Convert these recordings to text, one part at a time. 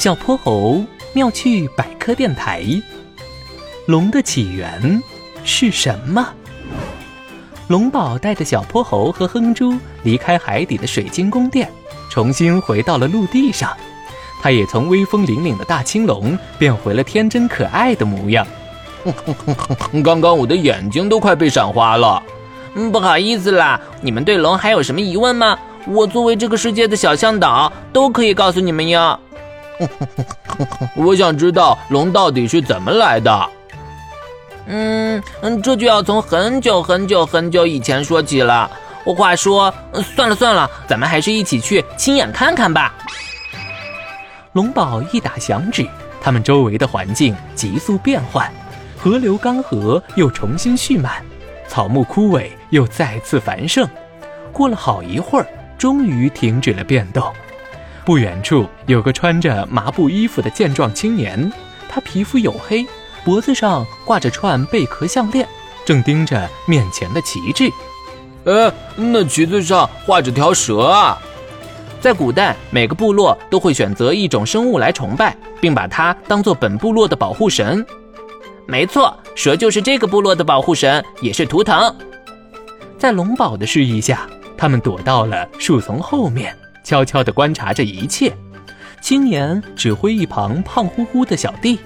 小泼猴妙趣百科电台：龙的起源是什么？龙宝带着小泼猴和哼猪离开海底的水晶宫殿，重新回到了陆地上。他也从威风凛凛的大青龙变回了天真可爱的模样。刚刚我的眼睛都快被闪花了。嗯，不好意思啦，你们对龙还有什么疑问吗？我作为这个世界的小向导，都可以告诉你们哟。我想知道龙到底是怎么来的。嗯嗯，这就要从很久很久很久以前说起了。话说，算了算了，咱们还是一起去亲眼看看吧。龙宝一打响指，他们周围的环境急速变换，河流干涸又重新蓄满，草木枯萎又再次繁盛。过了好一会儿，终于停止了变动。不远处有个穿着麻布衣服的健壮青年，他皮肤黝黑，脖子上挂着串贝壳项链，正盯着面前的旗帜。呃，那旗子上画着条蛇啊！在古代，每个部落都会选择一种生物来崇拜，并把它当做本部落的保护神。没错，蛇就是这个部落的保护神，也是图腾。在龙宝的示意下，他们躲到了树丛后面。悄悄地观察着一切，青年指挥一旁胖乎乎的小弟：“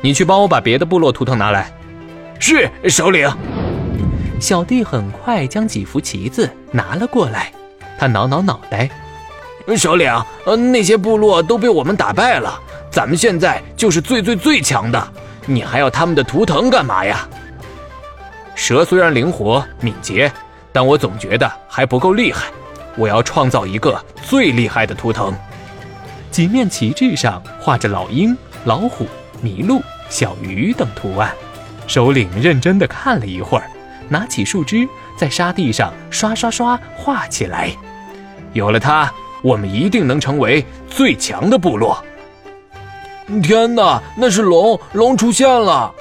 你去帮我把别的部落图腾拿来。”“是，首领。”小弟很快将几幅旗子拿了过来。他挠挠脑袋：“首领，呃，那些部落都被我们打败了，咱们现在就是最最最强的，你还要他们的图腾干嘛呀？”蛇虽然灵活敏捷，但我总觉得还不够厉害。我要创造一个最厉害的图腾。几面旗帜上画着老鹰、老虎、麋鹿、小鱼等图案。首领认真地看了一会儿，拿起树枝在沙地上刷刷刷画起来。有了它，我们一定能成为最强的部落。天哪，那是龙！龙出现了。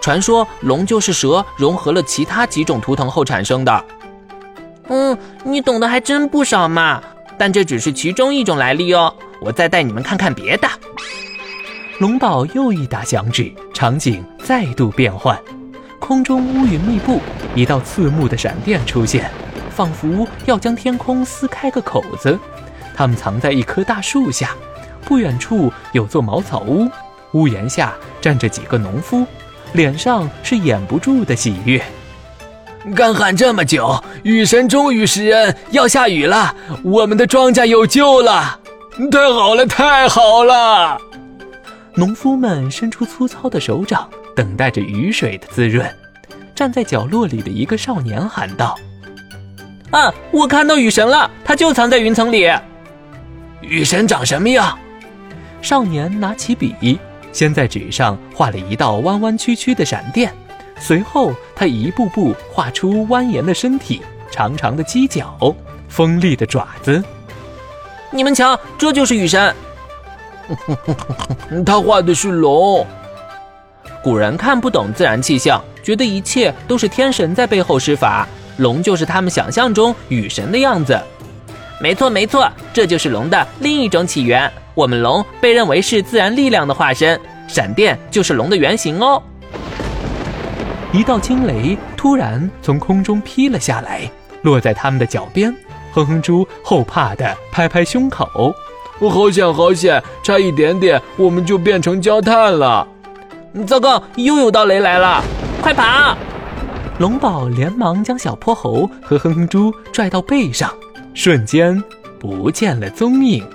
传说龙就是蛇融合了其他几种图腾后产生的。嗯，你懂得还真不少嘛，但这只是其中一种来历哦。我再带你们看看别的。龙宝又一打响指，场景再度变换，空中乌云密布，一道刺目的闪电出现，仿佛要将天空撕开个口子。他们藏在一棵大树下，不远处有座茅草屋，屋檐下站着几个农夫，脸上是掩不住的喜悦。干旱这么久，雨神终于施恩，要下雨了，我们的庄稼有救了！太好了，太好了！农夫们伸出粗糙的手掌，等待着雨水的滋润。站在角落里的一个少年喊道：“啊，我看到雨神了，他就藏在云层里。雨神长什么样？”少年拿起笔，先在纸上画了一道弯弯曲曲的闪电。随后，他一步步画出蜿蜒的身体、长长的犄角、锋利的爪子。你们瞧，这就是雨神。他画的是龙。古人看不懂自然气象，觉得一切都是天神在背后施法，龙就是他们想象中雨神的样子。没错，没错，这就是龙的另一种起源。我们龙被认为是自然力量的化身，闪电就是龙的原型哦。一道惊雷突然从空中劈了下来，落在他们的脚边。哼哼猪后怕的拍拍胸口：“我好险，好险，差一点点，我们就变成焦炭了！”糟糕，又有道雷来了，快跑！龙宝连忙将小泼猴和哼哼猪拽到背上，瞬间不见了踪影。